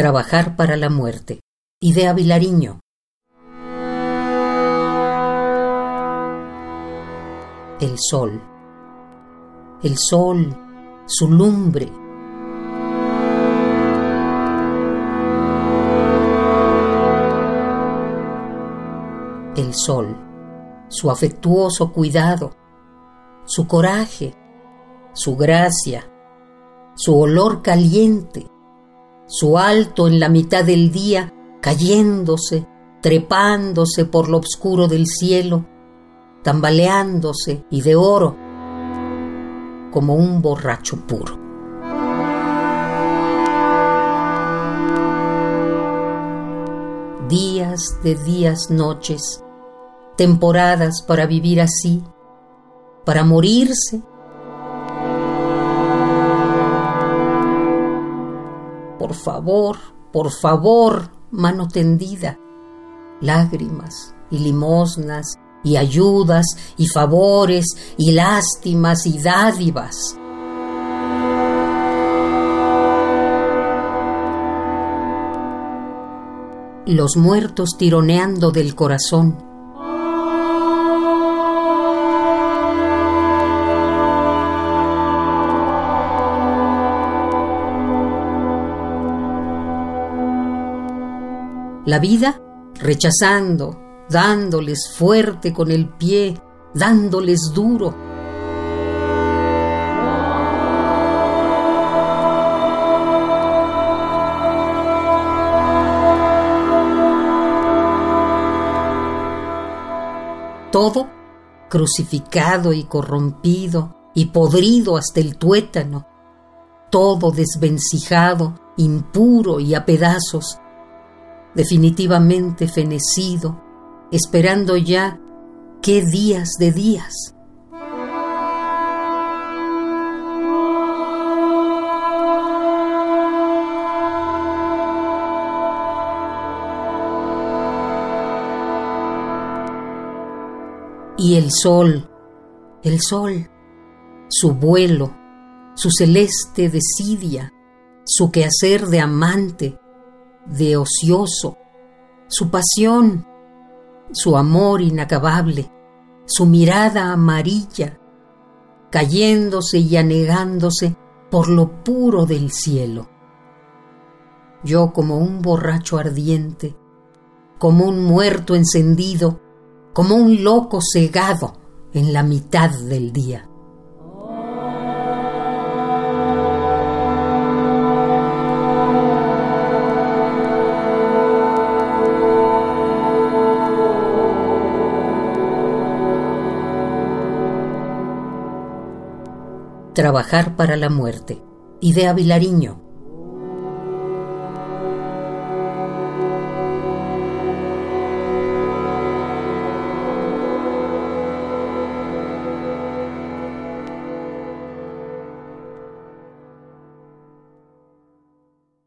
Trabajar para la muerte. Idea Vilariño. El sol. El sol, su lumbre. El sol, su afectuoso cuidado, su coraje, su gracia, su olor caliente, su alto en la mitad del día, cayéndose, trepándose por lo oscuro del cielo, tambaleándose y de oro, como un borracho puro. Días de días, noches, temporadas para vivir así, para morirse por favor, por favor, mano tendida, lágrimas y limosnas y ayudas y favores y lástimas y dádivas. Los muertos tironeando del corazón La vida rechazando, dándoles fuerte con el pie, dándoles duro. Todo crucificado y corrompido y podrido hasta el tuétano, todo desvencijado, impuro y a pedazos, definitivamente fenecido, esperando ya qué días de días. Y el sol, el sol, su vuelo, su celeste desidia, su quehacer de amante, de ocioso, su pasión, su amor inacabable, su mirada amarilla, cayéndose y anegándose por lo puro del cielo. Yo como un borracho ardiente, como un muerto encendido, como un loco cegado en la mitad del día. Trabajar para la muerte. Idea Vilariño.